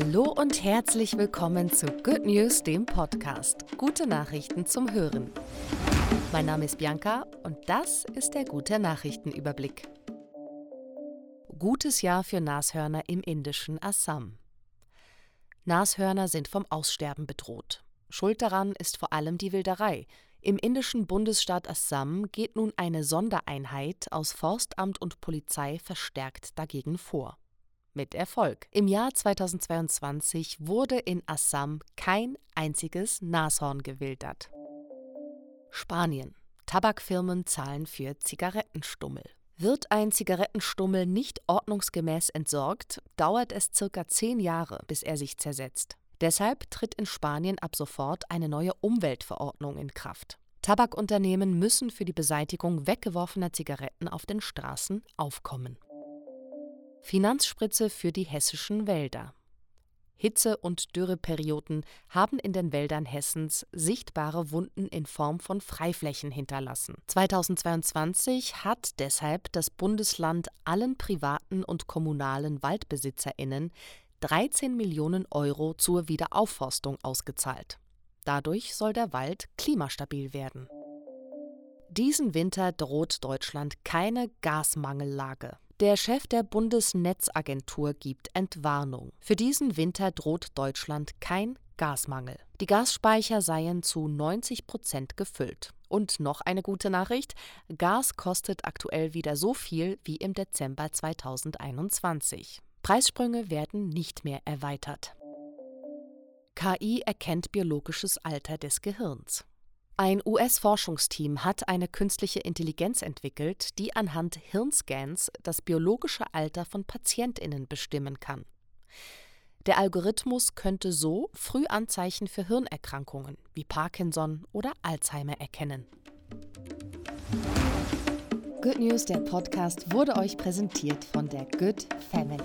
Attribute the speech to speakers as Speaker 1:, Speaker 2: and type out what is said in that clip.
Speaker 1: Hallo und herzlich willkommen zu Good News, dem Podcast. Gute Nachrichten zum Hören. Mein Name ist Bianca und das ist der gute Nachrichtenüberblick. Gutes Jahr für Nashörner im indischen Assam. Nashörner sind vom Aussterben bedroht. Schuld daran ist vor allem die Wilderei. Im indischen Bundesstaat Assam geht nun eine Sondereinheit aus Forstamt und Polizei verstärkt dagegen vor mit Erfolg. Im Jahr 2022 wurde in Assam kein einziges Nashorn gewildert. Spanien. Tabakfirmen zahlen für Zigarettenstummel. Wird ein Zigarettenstummel nicht ordnungsgemäß entsorgt, dauert es circa zehn Jahre, bis er sich zersetzt. Deshalb tritt in Spanien ab sofort eine neue Umweltverordnung in Kraft. Tabakunternehmen müssen für die Beseitigung weggeworfener Zigaretten auf den Straßen aufkommen. Finanzspritze für die hessischen Wälder. Hitze- und Dürreperioden haben in den Wäldern Hessens sichtbare Wunden in Form von Freiflächen hinterlassen. 2022 hat deshalb das Bundesland allen privaten und kommunalen Waldbesitzerinnen 13 Millionen Euro zur Wiederaufforstung ausgezahlt. Dadurch soll der Wald klimastabil werden. Diesen Winter droht Deutschland keine Gasmangellage. Der Chef der Bundesnetzagentur gibt Entwarnung. Für diesen Winter droht Deutschland kein Gasmangel. Die Gasspeicher seien zu 90 Prozent gefüllt. Und noch eine gute Nachricht: Gas kostet aktuell wieder so viel wie im Dezember 2021. Preissprünge werden nicht mehr erweitert. KI erkennt biologisches Alter des Gehirns. Ein US-Forschungsteam hat eine künstliche Intelligenz entwickelt, die anhand Hirnscans das biologische Alter von Patientinnen bestimmen kann. Der Algorithmus könnte so Frühanzeichen für Hirnerkrankungen wie Parkinson oder Alzheimer erkennen. Good News, der Podcast, wurde euch präsentiert von der Good Family.